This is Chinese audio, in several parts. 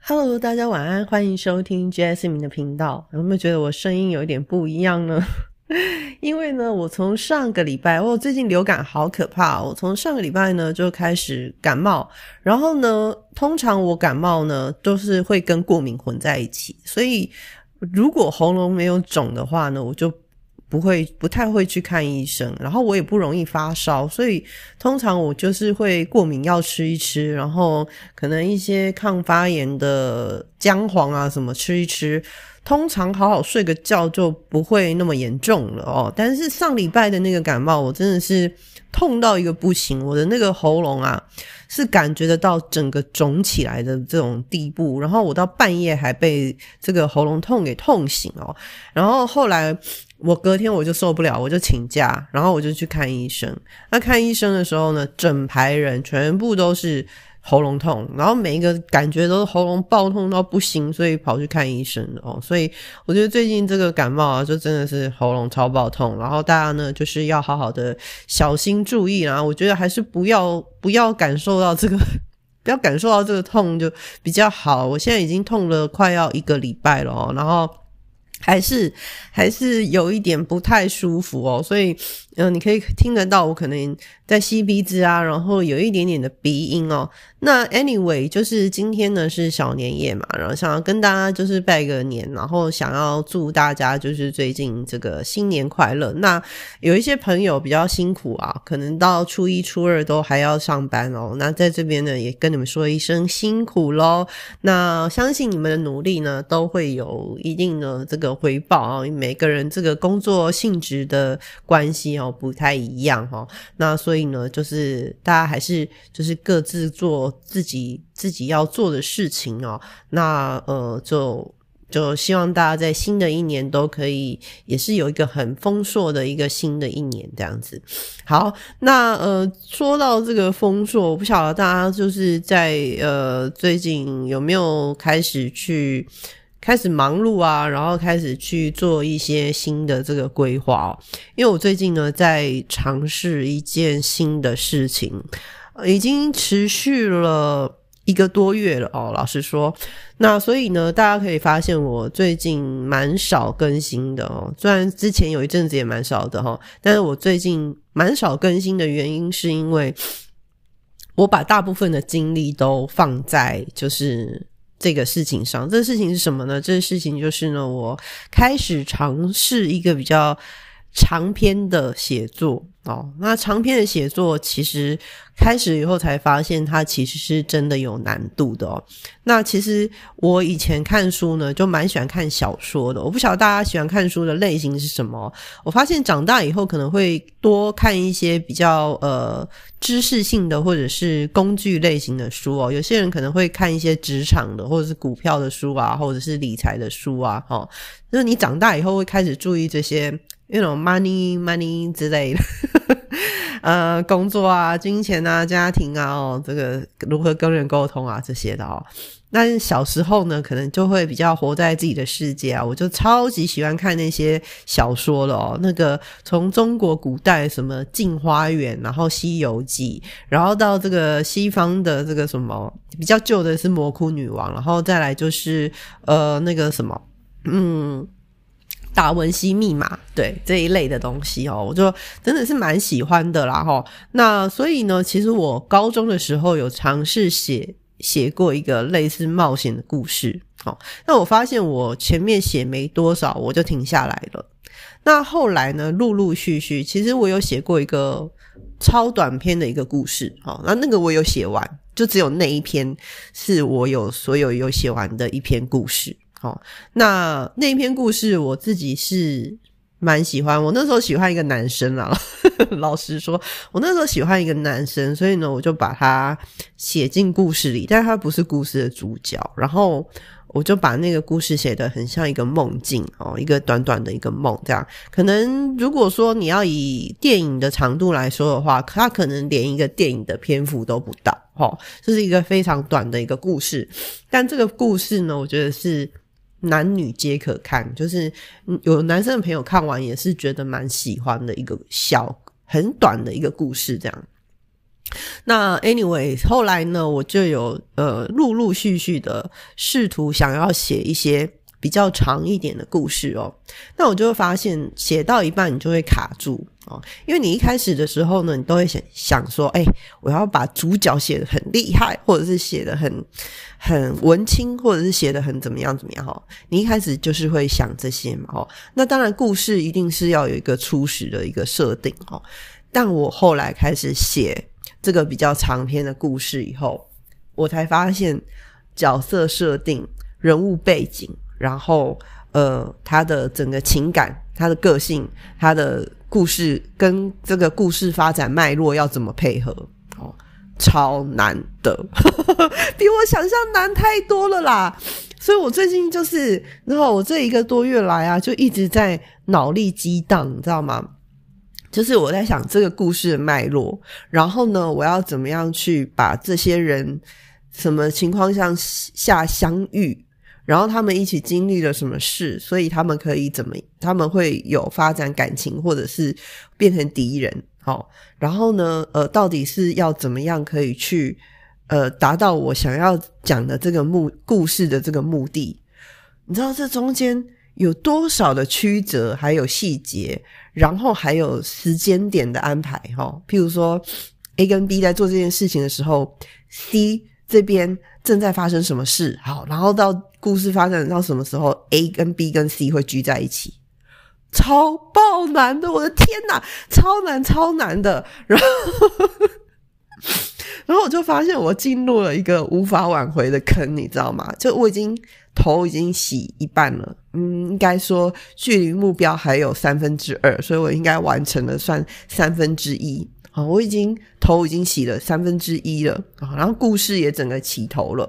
Hello，大家晚安，欢迎收听 JS 明的频道。有没有觉得我声音有一点不一样呢？因为呢，我从上个礼拜，我最近流感好可怕。我从上个礼拜呢就开始感冒，然后呢，通常我感冒呢都是会跟过敏混在一起，所以如果喉咙没有肿的话呢，我就。不会，不太会去看医生，然后我也不容易发烧，所以通常我就是会过敏药吃一吃，然后可能一些抗发炎的姜黄啊什么吃一吃，通常好好睡个觉就不会那么严重了哦。但是上礼拜的那个感冒，我真的是痛到一个不行，我的那个喉咙啊是感觉得到整个肿起来的这种地步，然后我到半夜还被这个喉咙痛给痛醒哦，然后后来。我隔天我就受不了，我就请假，然后我就去看医生。那看医生的时候呢，整排人全部都是喉咙痛，然后每一个感觉都是喉咙爆痛到不行，所以跑去看医生哦。所以我觉得最近这个感冒啊，就真的是喉咙超爆痛，然后大家呢就是要好好的小心注意啊。我觉得还是不要不要感受到这个，不要感受到这个痛就比较好。我现在已经痛了快要一个礼拜了哦，然后。还是还是有一点不太舒服哦，所以嗯，你可以听得到我可能在吸鼻子啊，然后有一点点的鼻音哦。那 anyway，就是今天呢是小年夜嘛，然后想要跟大家就是拜个年，然后想要祝大家就是最近这个新年快乐。那有一些朋友比较辛苦啊，可能到初一初二都还要上班哦。那在这边呢，也跟你们说一声辛苦喽。那相信你们的努力呢，都会有一定的这个回报啊。每个人这个工作性质的关系哦不太一样哈。那所以呢，就是大家还是就是各自做。自己自己要做的事情哦，那呃，就就希望大家在新的一年都可以，也是有一个很丰硕的一个新的一年这样子。好，那呃，说到这个丰硕，我不晓得大家就是在呃最近有没有开始去开始忙碌啊，然后开始去做一些新的这个规划。因为我最近呢在尝试一件新的事情。已经持续了一个多月了哦，老实说，那所以呢，大家可以发现我最近蛮少更新的哦。虽然之前有一阵子也蛮少的哈，但是我最近蛮少更新的原因，是因为我把大部分的精力都放在就是这个事情上。这个事情是什么呢？这个事情就是呢，我开始尝试一个比较长篇的写作。哦，那长篇的写作其实开始以后才发现，它其实是真的有难度的哦。那其实我以前看书呢，就蛮喜欢看小说的。我不晓得大家喜欢看书的类型是什么。我发现长大以后可能会多看一些比较呃知识性的或者是工具类型的书哦。有些人可能会看一些职场的或者是股票的书啊，或者是理财的书啊。哈，就是你长大以后会开始注意这些。那种 money money 之类的，呃，工作啊、金钱啊、家庭啊，哦，这个如何跟人沟通啊，这些的哦。那小时候呢，可能就会比较活在自己的世界啊。我就超级喜欢看那些小说了哦。那个从中国古代什么《镜花缘》，然后《西游记》，然后到这个西方的这个什么比较旧的是《魔窟女王》，然后再来就是呃那个什么，嗯。达文西密码，对这一类的东西哦，我就真的是蛮喜欢的啦哈。那所以呢，其实我高中的时候有尝试写写过一个类似冒险的故事，好，那我发现我前面写没多少，我就停下来了。那后来呢，陆陆续续，其实我有写过一个超短篇的一个故事，好，那那个我有写完，就只有那一篇是我有所有有写完的一篇故事。好，那那篇故事我自己是蛮喜欢。我那时候喜欢一个男生啊，老实说，我那时候喜欢一个男生，所以呢，我就把他写进故事里，但是他不是故事的主角。然后我就把那个故事写得很像一个梦境哦，一个短短的一个梦这样。可能如果说你要以电影的长度来说的话，他可能连一个电影的篇幅都不到。哦，这是一个非常短的一个故事，但这个故事呢，我觉得是。男女皆可看，就是有男生的朋友看完也是觉得蛮喜欢的一个小很短的一个故事，这样。那 anyway，后来呢，我就有呃陆陆续续的试图想要写一些比较长一点的故事哦。那我就会发现，写到一半你就会卡住哦，因为你一开始的时候呢，你都会想想说，哎，我要把主角写的很厉害，或者是写的很很文青，或者是写的很怎么样怎么样哈。你一开始就是会想这些嘛哦。那当然，故事一定是要有一个初始的一个设定哈。但我后来开始写。这个比较长篇的故事以后，我才发现角色设定、人物背景，然后呃，他的整个情感、他的个性、他的故事跟这个故事发展脉络要怎么配合哦，超难的，比我想象难太多了啦！所以我最近就是，然后我这一个多月来啊，就一直在脑力激荡，你知道吗？就是我在想这个故事的脉络，然后呢，我要怎么样去把这些人什么情况下下相遇，然后他们一起经历了什么事，所以他们可以怎么，他们会有发展感情，或者是变成敌人，好，然后呢，呃，到底是要怎么样可以去呃达到我想要讲的这个目故事的这个目的？你知道这中间。有多少的曲折，还有细节，然后还有时间点的安排，哈。譬如说，A 跟 B 在做这件事情的时候，C 这边正在发生什么事，好，然后到故事发展到什么时候，A 跟 B 跟 C 会聚在一起，超爆难的，我的天哪，超难超难的，然后。然后我就发现我进入了一个无法挽回的坑，你知道吗？就我已经头已经洗一半了，嗯，应该说距离目标还有三分之二，所以我应该完成了算三分之一啊！我已经头已经洗了三分之一了！然后故事也整个起头了，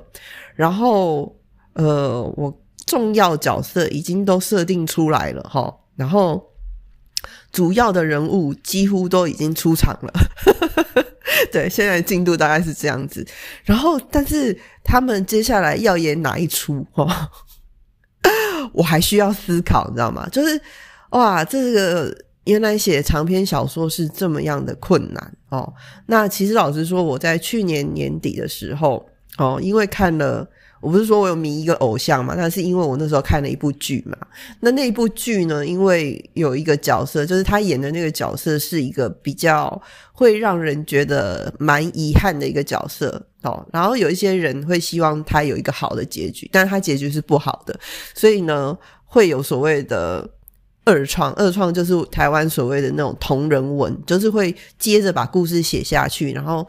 然后呃，我重要角色已经都设定出来了哈，然后主要的人物几乎都已经出场了。对，现在进度大概是这样子。然后，但是他们接下来要演哪一出？哈，我还需要思考，你知道吗？就是哇，这个原来写长篇小说是这么样的困难哦。那其实老实说，我在去年年底的时候哦，因为看了。我不是说我有迷一个偶像嘛，但是因为我那时候看了一部剧嘛，那那部剧呢，因为有一个角色，就是他演的那个角色是一个比较会让人觉得蛮遗憾的一个角色哦，然后有一些人会希望他有一个好的结局，但是他结局是不好的，所以呢，会有所谓的。二创，二创就是台湾所谓的那种同人文，就是会接着把故事写下去，然后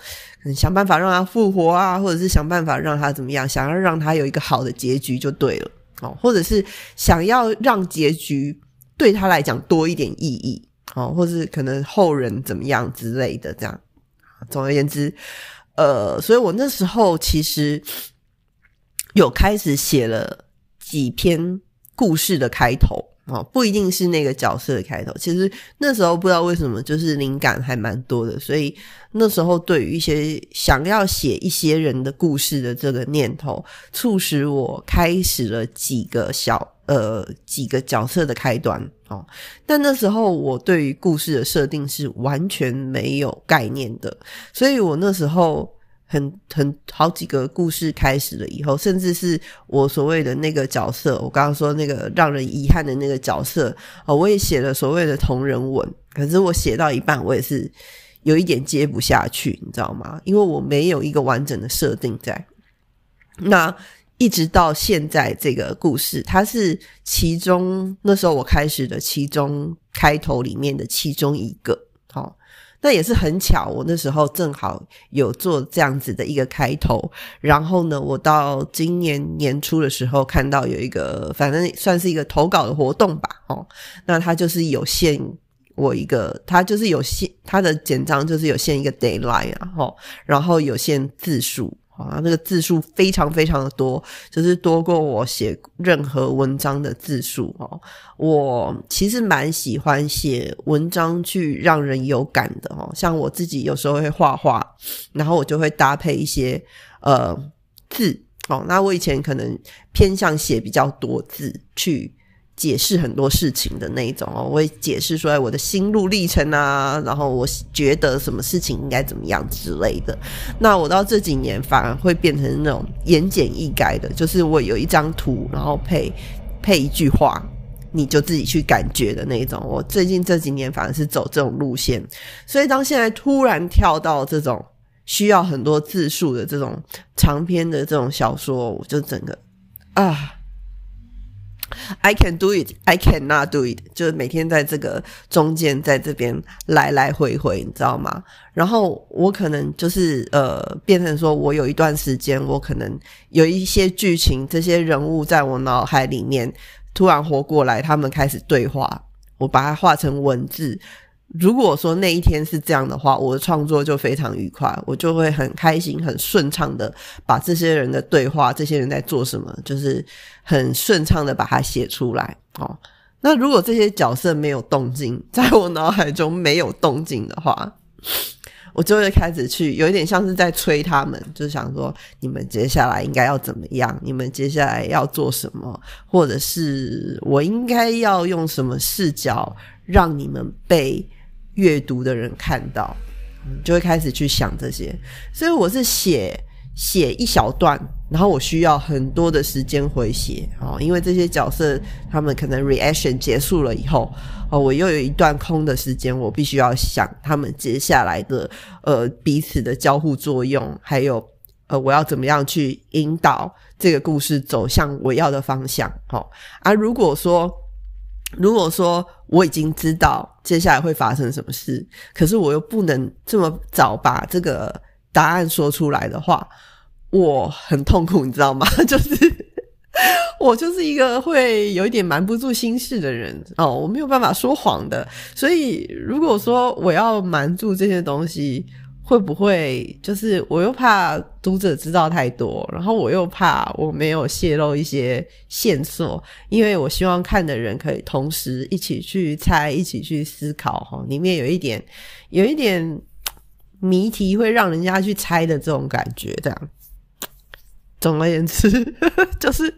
想办法让他复活啊，或者是想办法让他怎么样，想要让他有一个好的结局就对了哦，或者是想要让结局对他来讲多一点意义哦，或是可能后人怎么样之类的这样。总而言之，呃，所以我那时候其实有开始写了几篇故事的开头。哦，不一定是那个角色的开头。其实那时候不知道为什么，就是灵感还蛮多的，所以那时候对于一些想要写一些人的故事的这个念头，促使我开始了几个小呃几个角色的开端。哦，但那时候我对于故事的设定是完全没有概念的，所以我那时候。很很好几个故事开始了以后，甚至是我所谓的那个角色，我刚刚说那个让人遗憾的那个角色哦，我也写了所谓的同人文，可是我写到一半，我也是有一点接不下去，你知道吗？因为我没有一个完整的设定在。那一直到现在，这个故事它是其中那时候我开始的其中开头里面的其中一个，那也是很巧，我那时候正好有做这样子的一个开头，然后呢，我到今年年初的时候看到有一个，反正算是一个投稿的活动吧，哦，那他就是有限我一个，他就是有限他的简章就是有限一个 d a y l i n e 啊，吼，然后有限字数。啊，那个字数非常非常的多，就是多过我写任何文章的字数哦。我其实蛮喜欢写文章去让人有感的哦，像我自己有时候会画画，然后我就会搭配一些呃字哦。那我以前可能偏向写比较多字去。解释很多事情的那一种哦，我会解释说我的心路历程啊，然后我觉得什么事情应该怎么样之类的。那我到这几年反而会变成那种言简意赅的，就是我有一张图，然后配配一句话，你就自己去感觉的那一种。我最近这几年反而是走这种路线，所以当现在突然跳到这种需要很多字数的这种长篇的这种小说，我就整个啊。I can do it, I can not do it，就是每天在这个中间，在这边来来回回，你知道吗？然后我可能就是呃，变成说我有一段时间，我可能有一些剧情，这些人物在我脑海里面突然活过来，他们开始对话，我把它画成文字。如果说那一天是这样的话，我的创作就非常愉快，我就会很开心、很顺畅的把这些人的对话、这些人在做什么，就是很顺畅的把它写出来。哦，那如果这些角色没有动静，在我脑海中没有动静的话，我就会开始去有一点像是在催他们，就想说你们接下来应该要怎么样，你们接下来要做什么，或者是我应该要用什么视角让你们被。阅读的人看到，就会开始去想这些。所以我是写写一小段，然后我需要很多的时间回写哦，因为这些角色他们可能 reaction 结束了以后，哦，我又有一段空的时间，我必须要想他们接下来的呃彼此的交互作用，还有呃我要怎么样去引导这个故事走向我要的方向。好，而如果说。如果说我已经知道接下来会发生什么事，可是我又不能这么早把这个答案说出来的话，我很痛苦，你知道吗？就是我就是一个会有一点瞒不住心事的人哦，我没有办法说谎的，所以如果说我要瞒住这些东西。会不会就是我又怕读者知道太多，然后我又怕我没有泄露一些线索，因为我希望看的人可以同时一起去猜，一起去思考哈，里面有一点有一点谜题会让人家去猜的这种感觉，这样。总而言之，就是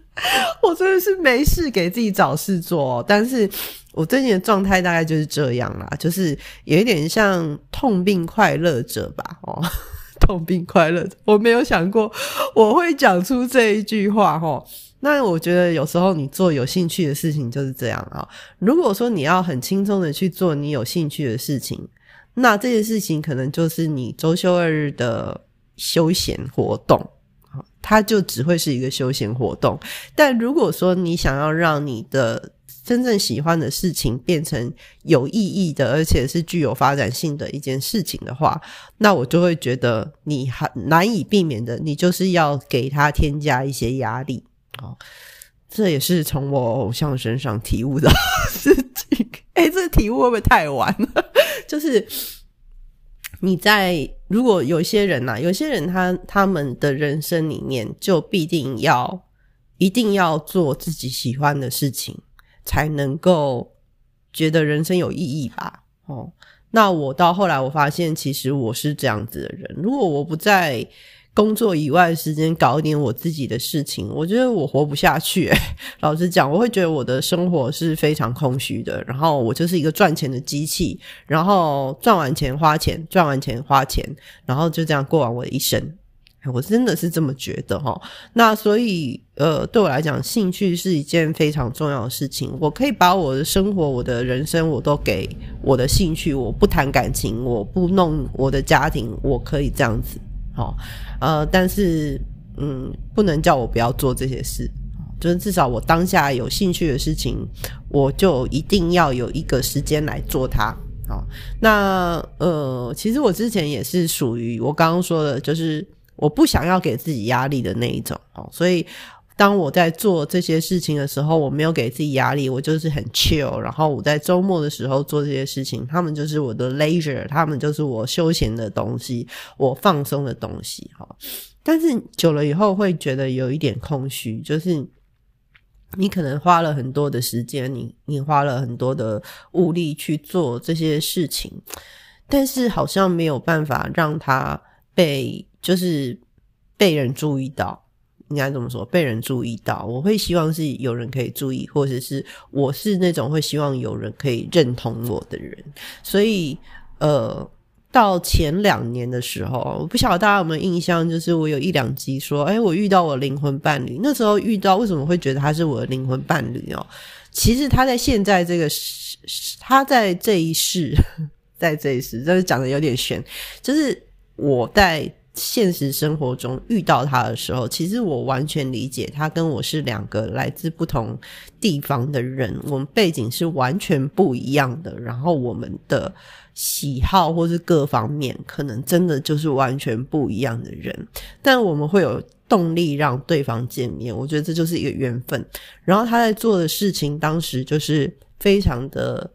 我真的是没事给自己找事做，哦但是。我最近的状态大概就是这样啦，就是有一点像痛并快乐着吧，哦，痛并快乐，我没有想过我会讲出这一句话，哈。那我觉得有时候你做有兴趣的事情就是这样啊。如果说你要很轻松的去做你有兴趣的事情，那这件事情可能就是你周休二日的休闲活动，它就只会是一个休闲活动。但如果说你想要让你的真正喜欢的事情变成有意义的，而且是具有发展性的一件事情的话，那我就会觉得你很难以避免的，你就是要给他添加一些压力哦。这也是从我偶像身上体悟的事情。哎，这体悟会不会太晚了？就是你在如果有些人呐，有些人他他们的人生里面就必定要一定要做自己喜欢的事情。才能够觉得人生有意义吧？哦，那我到后来我发现，其实我是这样子的人。如果我不在工作以外的时间搞一点我自己的事情，我觉得我活不下去。老实讲，我会觉得我的生活是非常空虚的。然后我就是一个赚钱的机器，然后赚完钱花钱，赚完钱花钱，然后就这样过完我的一生。我真的是这么觉得哈，那所以呃，对我来讲，兴趣是一件非常重要的事情。我可以把我的生活、我的人生，我都给我的兴趣。我不谈感情，我不弄我的家庭，我可以这样子。好，呃，但是嗯，不能叫我不要做这些事。就是至少我当下有兴趣的事情，我就一定要有一个时间来做它。好，那呃，其实我之前也是属于我刚刚说的，就是。我不想要给自己压力的那一种哦，所以当我在做这些事情的时候，我没有给自己压力，我就是很 chill。然后我在周末的时候做这些事情，他们就是我的 leisure，他们就是我休闲的东西，我放松的东西哈。但是久了以后会觉得有一点空虚，就是你可能花了很多的时间，你你花了很多的物力去做这些事情，但是好像没有办法让它被。就是被人注意到，应该怎么说，被人注意到。我会希望是有人可以注意，或者是我是那种会希望有人可以认同我的人。所以，呃，到前两年的时候，我不晓得大家有没有印象，就是我有一两集说，哎，我遇到我灵魂伴侣。那时候遇到，为什么会觉得他是我的灵魂伴侣哦？其实他在现在这个，他在这一世，在这一世，就是讲的有点悬，就是我在。现实生活中遇到他的时候，其实我完全理解他跟我是两个来自不同地方的人，我们背景是完全不一样的，然后我们的喜好或是各方面可能真的就是完全不一样的人，但我们会有动力让对方见面，我觉得这就是一个缘分。然后他在做的事情，当时就是非常的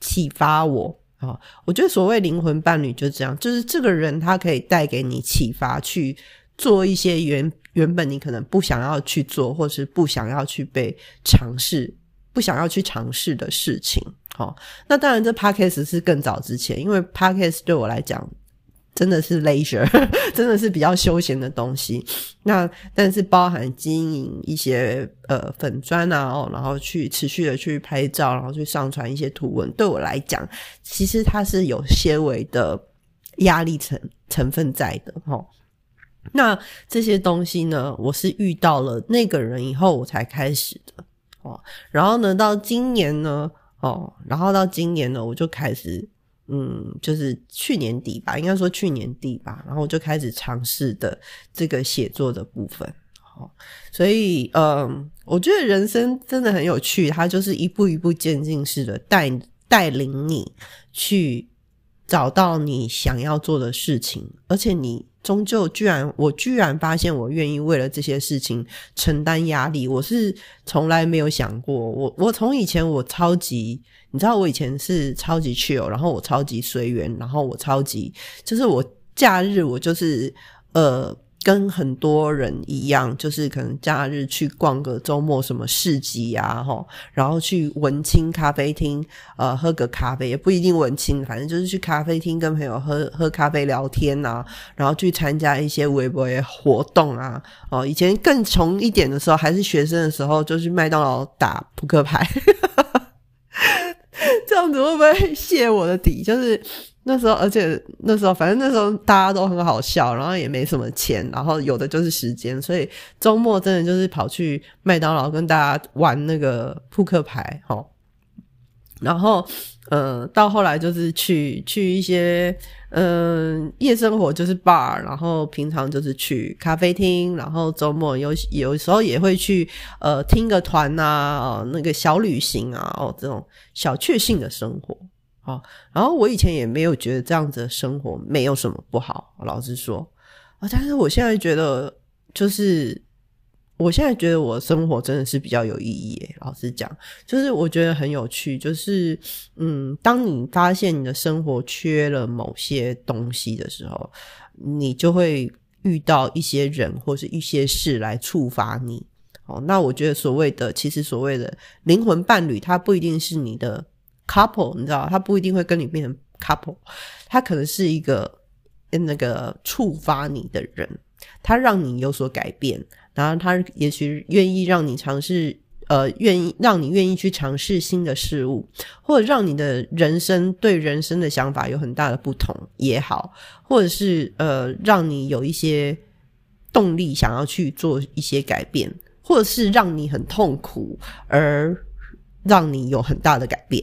启发我。啊，我觉得所谓灵魂伴侣就是这样，就是这个人他可以带给你启发，去做一些原原本你可能不想要去做，或是不想要去被尝试、不想要去尝试的事情。哦，那当然这 podcast 是更早之前，因为 podcast 对我来讲。真的是 leisure，真的是比较休闲的东西。那但是包含经营一些呃粉砖啊，然后去持续的去拍照，然后去上传一些图文，对我来讲，其实它是有些微的压力成成分在的哈。那这些东西呢，我是遇到了那个人以后，我才开始的哦。然后呢，到今年呢，哦，然后到今年呢，我就开始。嗯，就是去年底吧，应该说去年底吧，然后就开始尝试的这个写作的部分。好，所以嗯，我觉得人生真的很有趣，它就是一步一步渐进式的带带领你去找到你想要做的事情，而且你终究居然，我居然发现我愿意为了这些事情承担压力，我是从来没有想过。我我从以前我超级。你知道我以前是超级 chill，然后我超级随缘，然后我超级就是我假日我就是呃跟很多人一样，就是可能假日去逛个周末什么市集呀，哈，然后去文青咖啡厅呃喝个咖啡，也不一定文青，反正就是去咖啡厅跟朋友喝喝咖啡聊天呐，然后去参加一些微博活动啊，哦，以前更穷一点的时候，还是学生的时候，就去麦当劳打扑克牌。这样子会不会泄我的底？就是那时候，而且那时候，反正那时候大家都很好笑，然后也没什么钱，然后有的就是时间，所以周末真的就是跑去麦当劳跟大家玩那个扑克牌，哈。然后，呃，到后来就是去去一些，嗯，夜生活就是 bar，然后平常就是去咖啡厅，然后周末有有时候也会去，呃，听个团呐，哦，那个小旅行啊，哦，这种小确幸的生活，哦，然后我以前也没有觉得这样子的生活没有什么不好，老实说，啊，但是我现在觉得就是。我现在觉得我生活真的是比较有意义。老实讲，就是我觉得很有趣。就是嗯，当你发现你的生活缺了某些东西的时候，你就会遇到一些人或是一些事来触发你。哦，那我觉得所谓的，其实所谓的灵魂伴侣，他不一定是你的 couple，你知道，他不一定会跟你变成 couple，他可能是一个那个触发你的人，他让你有所改变。然后他也许愿意让你尝试，呃，愿意让你愿意去尝试新的事物，或者让你的人生对人生的想法有很大的不同也好，或者是呃，让你有一些动力想要去做一些改变，或者是让你很痛苦而让你有很大的改变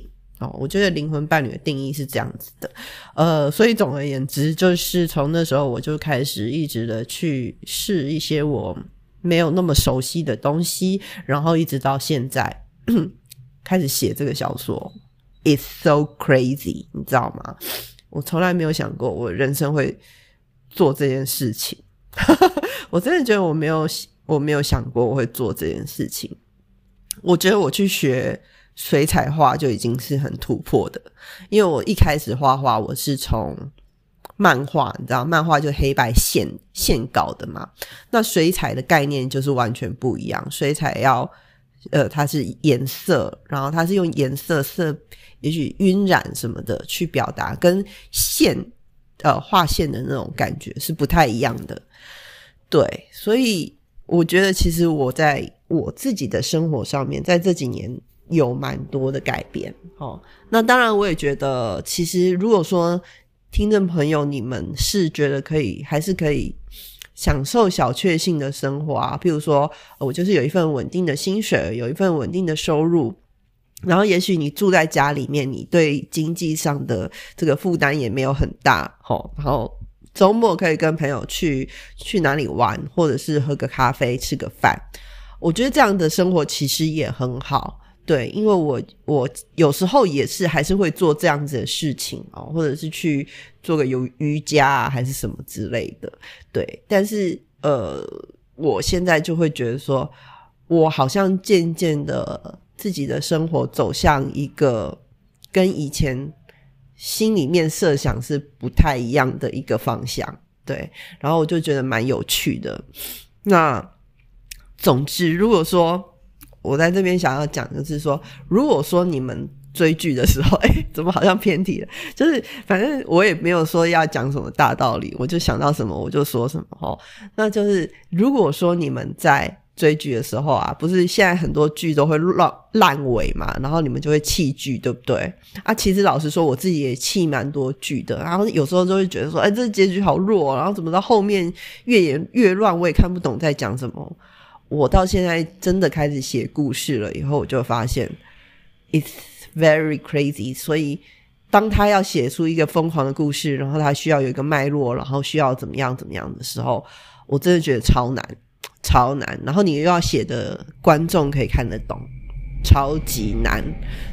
我觉得灵魂伴侣的定义是这样子的，呃，所以总而言之，就是从那时候我就开始一直的去试一些我。没有那么熟悉的东西，然后一直到现在开始写这个小说，It's so crazy，你知道吗？我从来没有想过我人生会做这件事情，我真的觉得我没有我没有想过我会做这件事情。我觉得我去学水彩画就已经是很突破的，因为我一开始画画我是从。漫画，你知道，漫画就黑白线线稿的嘛。那水彩的概念就是完全不一样。水彩要，呃，它是颜色，然后它是用颜色色，也许晕染什么的去表达，跟线，呃，画线的那种感觉是不太一样的。对，所以我觉得其实我在我自己的生活上面，在这几年有蛮多的改变。哦，那当然我也觉得，其实如果说听众朋友你们是觉得可以，还是可以享受小确幸的生活啊，譬如说我就是有一份稳定的薪水，有一份稳定的收入，然后也许你住在家里面，你对经济上的这个负担也没有很大。哦，然后。周末可以跟朋友去去哪里玩，或者是喝个咖啡、吃个饭。我觉得这样的生活其实也很好，对，因为我我有时候也是还是会做这样子的事情哦，或者是去做个有瑜伽啊，还是什么之类的，对。但是呃，我现在就会觉得说，我好像渐渐的自己的生活走向一个跟以前。心里面设想是不太一样的一个方向，对，然后我就觉得蛮有趣的。那总之，如果说我在这边想要讲的是说，如果说你们追剧的时候，哎，怎么好像偏题了？就是反正我也没有说要讲什么大道理，我就想到什么我就说什么哦。那就是如果说你们在。追剧的时候啊，不是现在很多剧都会烂烂尾嘛，然后你们就会弃剧，对不对？啊，其实老实说，我自己也弃蛮多剧的，然后有时候就会觉得说，哎，这结局好弱，然后怎么到后面越演越乱，我也看不懂在讲什么。我到现在真的开始写故事了以后，我就发现 it's very crazy。所以当他要写出一个疯狂的故事，然后他需要有一个脉络，然后需要怎么样怎么样的时候，我真的觉得超难。超难，然后你又要写的观众可以看得懂，超级难。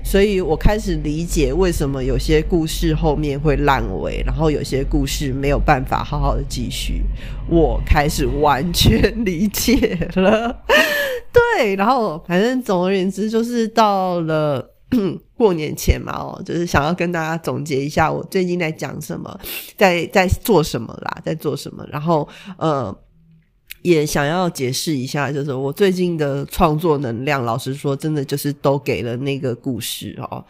所以我开始理解为什么有些故事后面会烂尾，然后有些故事没有办法好好的继续。我开始完全理解了。对，然后反正总而言之，就是到了 过年前嘛，哦，就是想要跟大家总结一下我最近在讲什么，在在做什么啦，在做什么，然后呃。也想要解释一下，就是我最近的创作能量，老实说，真的就是都给了那个故事哦，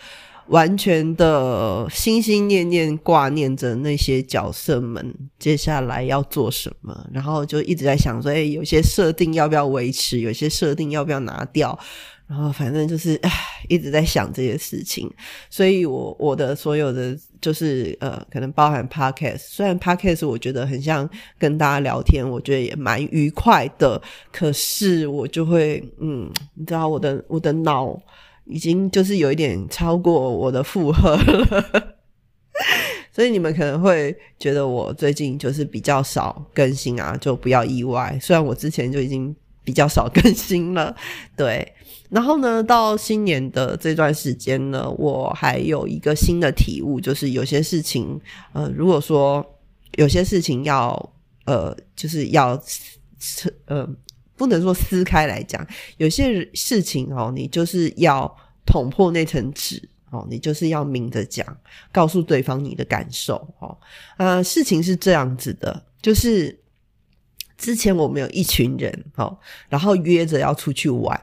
完全的心心念念挂念着那些角色们接下来要做什么，然后就一直在想说，哎，有些设定要不要维持，有些设定要不要拿掉。然后反正就是唉，一直在想这些事情，所以我我的所有的就是呃，可能包含 podcast，虽然 podcast 我觉得很像跟大家聊天，我觉得也蛮愉快的，可是我就会嗯，你知道我的我的脑已经就是有一点超过我的负荷了，所以你们可能会觉得我最近就是比较少更新啊，就不要意外。虽然我之前就已经比较少更新了，对。然后呢，到新年的这段时间呢，我还有一个新的体悟，就是有些事情，呃，如果说有些事情要，呃，就是要，呃，不能说撕开来讲，有些事情哦，你就是要捅破那层纸哦，你就是要明着讲，告诉对方你的感受哦。呃，事情是这样子的，就是之前我们有一群人哦，然后约着要出去玩。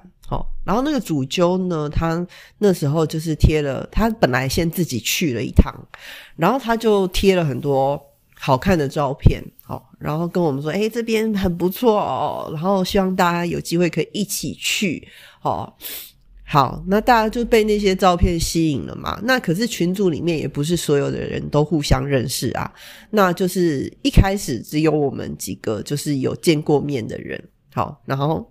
然后那个主揪呢，他那时候就是贴了，他本来先自己去了一趟，然后他就贴了很多好看的照片，好，然后跟我们说，哎，这边很不错哦，然后希望大家有机会可以一起去，哦，好，那大家就被那些照片吸引了嘛，那可是群组里面也不是所有的人都互相认识啊，那就是一开始只有我们几个就是有见过面的人，好，然后。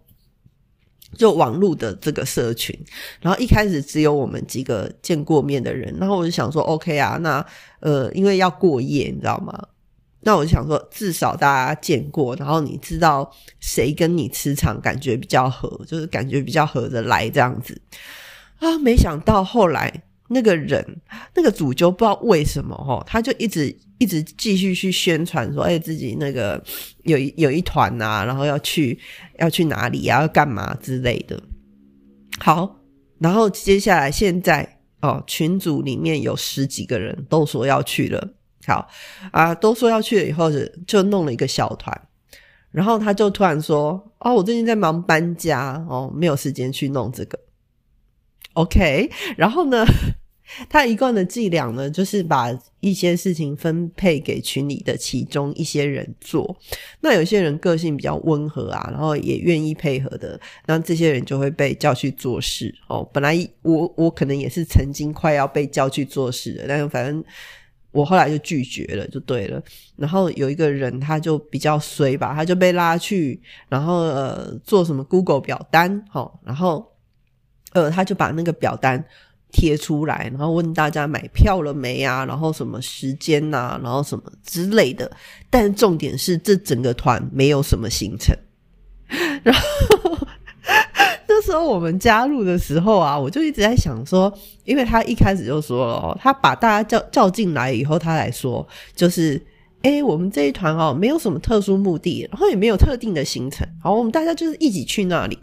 就网络的这个社群，然后一开始只有我们几个见过面的人，然后我就想说，OK 啊，那呃，因为要过夜，你知道吗？那我就想说，至少大家见过，然后你知道谁跟你磁场感觉比较合，就是感觉比较合得来这样子啊。没想到后来那个人，那个主就不知道为什么哦，他就一直。一直继续去宣传说，哎，自己那个有有一团呐，然后要去要去哪里呀，要干嘛之类的。好，然后接下来现在哦，群组里面有十几个人都说要去了。好啊，都说要去了以后，就就弄了一个小团。然后他就突然说，哦，我最近在忙搬家，哦，没有时间去弄这个。OK，然后呢？他一贯的伎俩呢，就是把一些事情分配给群里的其中一些人做。那有些人个性比较温和啊，然后也愿意配合的，那这些人就会被叫去做事。哦，本来我我可能也是曾经快要被叫去做事的，但是反正我后来就拒绝了，就对了。然后有一个人他就比较衰吧，他就被拉去，然后呃做什么 Google 表单，好，然后呃他就把那个表单。贴出来，然后问大家买票了没啊？然后什么时间呐？然后什么之类的。但重点是，这整个团没有什么行程。然后那时候我们加入的时候啊，我就一直在想说，因为他一开始就说了，他把大家叫叫进来以后，他来说，就是哎，我们这一团哦，没有什么特殊目的，然后也没有特定的行程，好，我们大家就是一起去那里。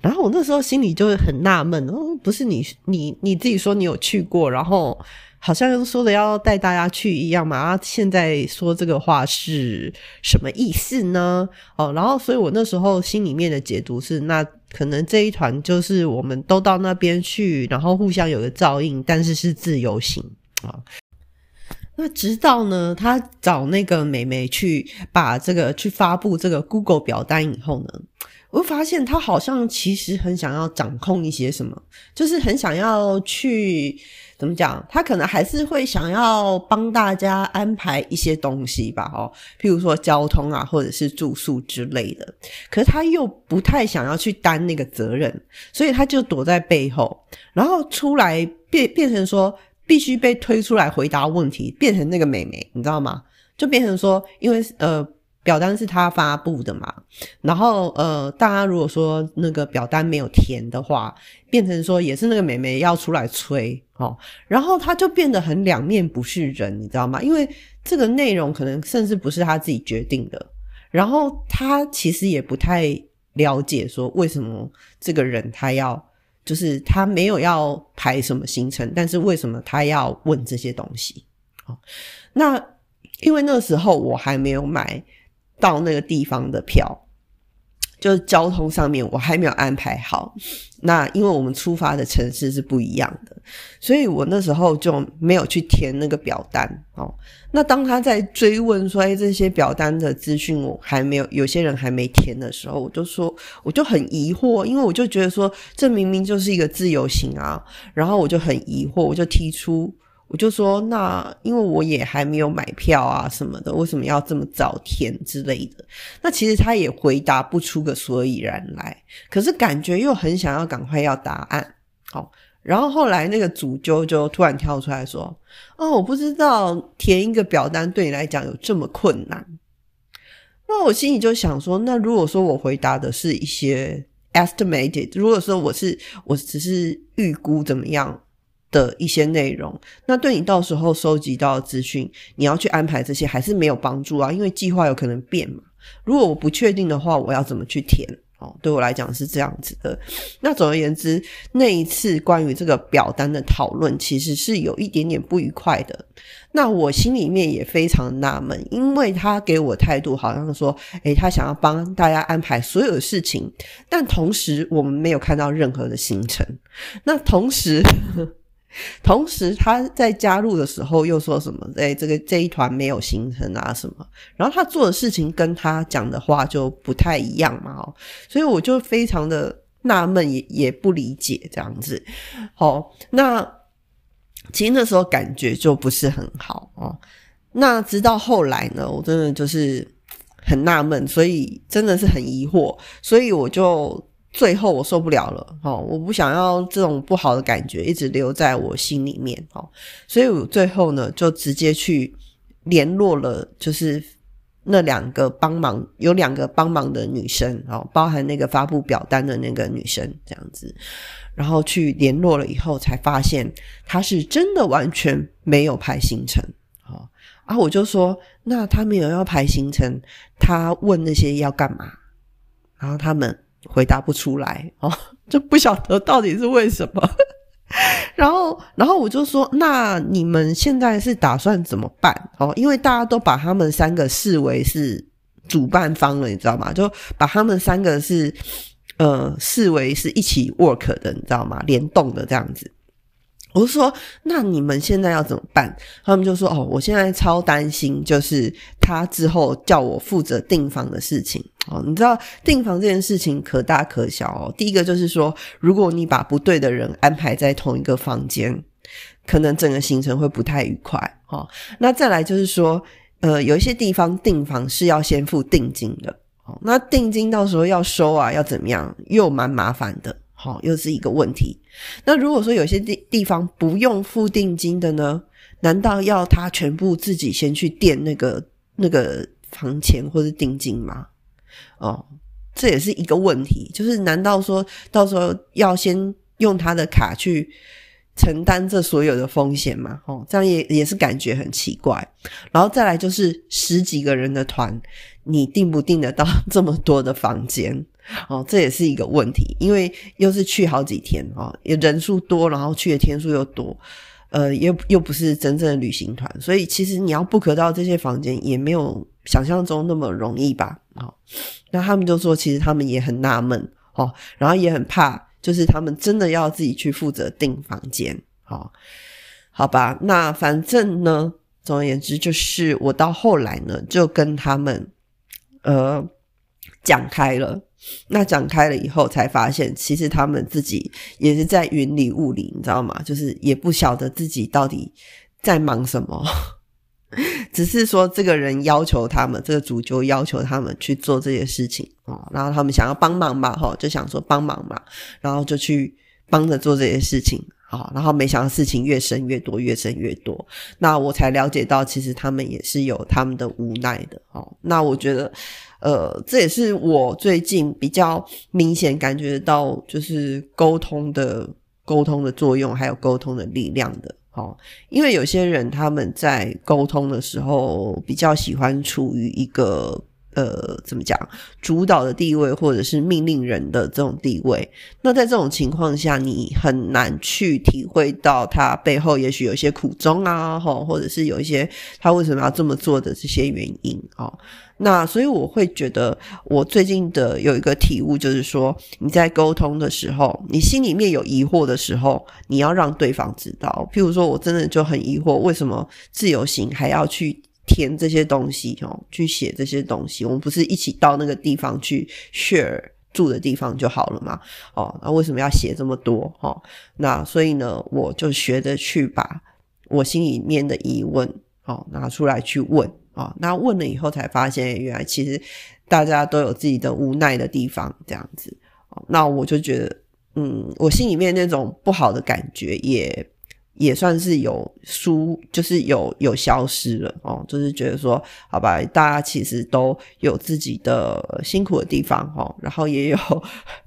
然后我那时候心里就会很纳闷，哦，不是你你你自己说你有去过，然后好像说的要带大家去一样嘛，啊，现在说这个话是什么意思呢？哦，然后所以我那时候心里面的解读是，那可能这一团就是我们都到那边去，然后互相有个照应，但是是自由行啊。那直到呢，他找那个美眉去把这个去发布这个 Google 表单以后呢。我发现他好像其实很想要掌控一些什么，就是很想要去怎么讲？他可能还是会想要帮大家安排一些东西吧，哦，譬如说交通啊，或者是住宿之类的。可是他又不太想要去担那个责任，所以他就躲在背后，然后出来变变成说必须被推出来回答问题，变成那个美眉，你知道吗？就变成说，因为呃。表单是他发布的嘛，然后呃，大家如果说那个表单没有填的话，变成说也是那个美眉要出来催哦，然后他就变得很两面不是人，你知道吗？因为这个内容可能甚至不是他自己决定的，然后他其实也不太了解说为什么这个人他要，就是他没有要排什么行程，但是为什么他要问这些东西？哦，那因为那时候我还没有买。到那个地方的票，就是交通上面我还没有安排好。那因为我们出发的城市是不一样的，所以我那时候就没有去填那个表单哦。那当他在追问说：“哎，这些表单的资讯我还没有，有些人还没填的时候，我就说我就很疑惑，因为我就觉得说这明明就是一个自由行啊。然后我就很疑惑，我就提出。我就说，那因为我也还没有买票啊什么的，为什么要这么早填之类的？那其实他也回答不出个所以然来，可是感觉又很想要赶快要答案。好，然后后来那个主揪就突然跳出来说：“哦，我不知道填一个表单对你来讲有这么困难。”那我心里就想说，那如果说我回答的是一些 estimated，如果说我是我只是预估怎么样？的一些内容，那对你到时候收集到资讯，你要去安排这些还是没有帮助啊？因为计划有可能变嘛。如果我不确定的话，我要怎么去填？哦，对我来讲是这样子的。那总而言之，那一次关于这个表单的讨论，其实是有一点点不愉快的。那我心里面也非常纳闷，因为他给我态度好像说，诶，他想要帮大家安排所有的事情，但同时我们没有看到任何的行程。那同时。同时，他在加入的时候又说什么？哎，这个这一团没有行程啊什么？然后他做的事情跟他讲的话就不太一样嘛，哦，所以我就非常的纳闷，也也不理解这样子。好，那其实那时候感觉就不是很好哦。那直到后来呢，我真的就是很纳闷，所以真的是很疑惑，所以我就。最后我受不了了，哦，我不想要这种不好的感觉一直留在我心里面，哦，所以我最后呢就直接去联络了，就是那两个帮忙有两个帮忙的女生，哦，包含那个发布表单的那个女生这样子，然后去联络了以后才发现她是真的完全没有排行程，哦，啊，我就说那他没有要排行程，他问那些要干嘛，然后他们。回答不出来哦，就不晓得到底是为什么。然后，然后我就说：“那你们现在是打算怎么办？哦，因为大家都把他们三个视为是主办方了，你知道吗？就把他们三个是呃视为是一起 work 的，你知道吗？联动的这样子。我就说，那你们现在要怎么办？他们就说，哦，我现在超担心，就是他之后叫我负责订房的事情。哦，你知道订房这件事情可大可小哦。第一个就是说，如果你把不对的人安排在同一个房间，可能整个行程会不太愉快。哦，那再来就是说，呃，有一些地方订房是要先付定金的。哦，那定金到时候要收啊，要怎么样，又蛮麻烦的。好，又是一个问题。那如果说有些地地方不用付定金的呢？难道要他全部自己先去垫那个那个房钱或者定金吗？哦，这也是一个问题。就是难道说到时候要先用他的卡去承担这所有的风险吗？哦，这样也也是感觉很奇怪。然后再来就是十几个人的团，你订不订得到这么多的房间？哦，这也是一个问题，因为又是去好几天哦，也人数多，然后去的天数又多，呃，又又不是真正的旅行团，所以其实你要 book 到这些房间也没有想象中那么容易吧？哦，那他们就说，其实他们也很纳闷哦，然后也很怕，就是他们真的要自己去负责订房间，好，好吧？那反正呢，总而言之，就是我到后来呢，就跟他们呃讲开了。那讲开了以后，才发现其实他们自己也是在云里雾里，你知道吗？就是也不晓得自己到底在忙什么，只是说这个人要求他们，这个主就要求他们去做这些事情哦，然后他们想要帮忙嘛，哈，就想说帮忙嘛，然后就去帮着做这些事情，好，然后没想到事情越生越多，越生越多，那我才了解到，其实他们也是有他们的无奈的，哦，那我觉得。呃，这也是我最近比较明显感觉到，就是沟通的沟通的作用，还有沟通的力量的。哦，因为有些人他们在沟通的时候，比较喜欢处于一个。呃，怎么讲？主导的地位，或者是命令人的这种地位，那在这种情况下，你很难去体会到他背后也许有一些苦衷啊，哈，或者是有一些他为什么要这么做的这些原因啊。那所以我会觉得，我最近的有一个体悟，就是说，你在沟通的时候，你心里面有疑惑的时候，你要让对方知道。譬如说，我真的就很疑惑，为什么自由行还要去？填这些东西哦，去写这些东西，我们不是一起到那个地方去 share 住的地方就好了嘛？哦，那为什么要写这么多？哦，那所以呢，我就学着去把我心里面的疑问哦拿出来去问啊。那问了以后才发现，原来其实大家都有自己的无奈的地方，这样子。那我就觉得，嗯，我心里面那种不好的感觉也。也算是有疏，就是有有消失了哦，就是觉得说，好吧，大家其实都有自己的辛苦的地方哦，然后也有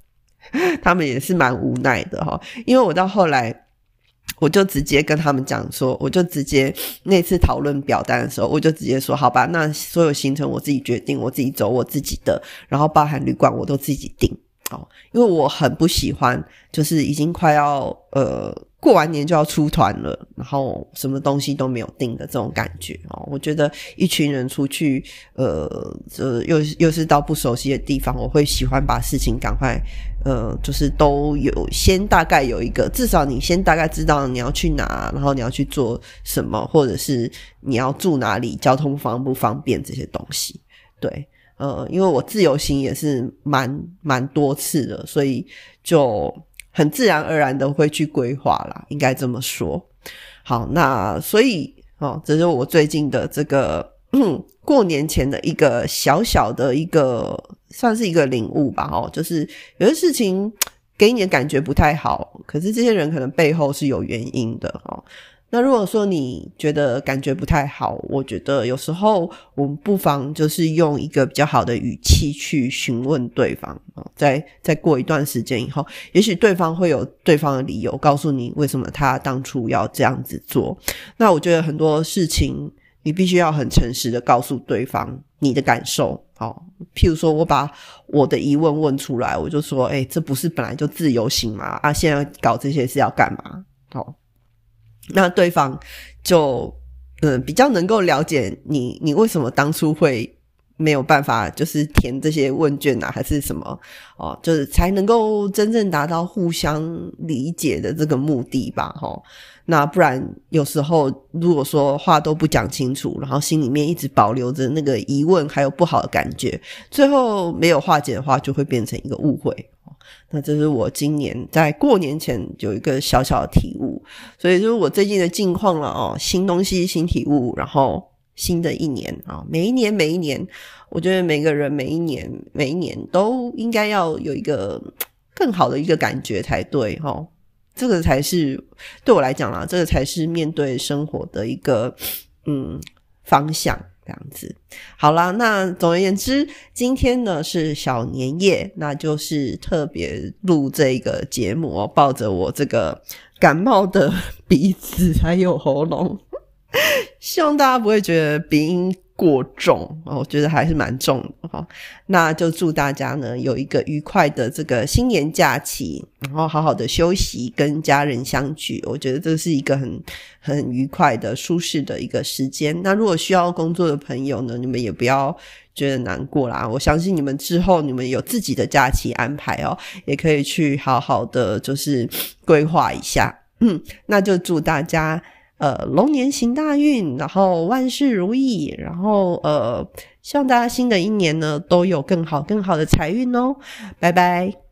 他们也是蛮无奈的哈，因为我到后来，我就直接跟他们讲说，我就直接那次讨论表单的时候，我就直接说，好吧，那所有行程我自己决定，我自己走我自己的，然后包含旅馆我都自己订哦，因为我很不喜欢，就是已经快要呃。过完年就要出团了，然后什么东西都没有定的这种感觉哦。我觉得一群人出去，呃，这又又是到不熟悉的地方，我会喜欢把事情赶快，呃，就是都有先大概有一个，至少你先大概知道你要去哪，然后你要去做什么，或者是你要住哪里，交通方不方便这些东西。对，呃，因为我自由行也是蛮蛮多次的，所以就。很自然而然的会去规划啦，应该这么说。好，那所以哦，这是我最近的这个过年前的一个小小的一个，算是一个领悟吧。哦，就是有些事情给你的感觉不太好，可是这些人可能背后是有原因的。哦。那如果说你觉得感觉不太好，我觉得有时候我们不妨就是用一个比较好的语气去询问对方啊，在再过一段时间以后，也许对方会有对方的理由告诉你为什么他当初要这样子做。那我觉得很多事情你必须要很诚实的告诉对方你的感受。好，譬如说我把我的疑问问出来，我就说：“哎，这不是本来就自由行吗？啊，现在搞这些是要干嘛？”好。那对方就嗯比较能够了解你，你为什么当初会没有办法，就是填这些问卷啊，还是什么哦，就是才能够真正达到互相理解的这个目的吧，哈。那不然有时候如果说话都不讲清楚，然后心里面一直保留着那个疑问，还有不好的感觉，最后没有化解的话，就会变成一个误会。那这是我今年在过年前有一个小小的体悟，所以就是我最近的近况了哦，新东西新体悟，然后。新的一年啊，每一年每一年，我觉得每个人每一年每一年都应该要有一个更好的一个感觉才对哈。这个才是对我来讲啦，这个才是面对生活的一个嗯方向这样子。好啦，那总而言之，今天呢是小年夜，那就是特别录这个节目，抱着我这个感冒的鼻子还有喉咙。希望大家不会觉得鼻音过重我觉得还是蛮重的哈。那就祝大家呢有一个愉快的这个新年假期，然后好好的休息，跟家人相聚。我觉得这是一个很很愉快的、舒适的一个时间。那如果需要工作的朋友呢，你们也不要觉得难过啦。我相信你们之后你们有自己的假期安排哦，也可以去好好的就是规划一下。嗯，那就祝大家。呃，龙年行大运，然后万事如意，然后呃，希望大家新的一年呢都有更好更好的财运哦，拜拜。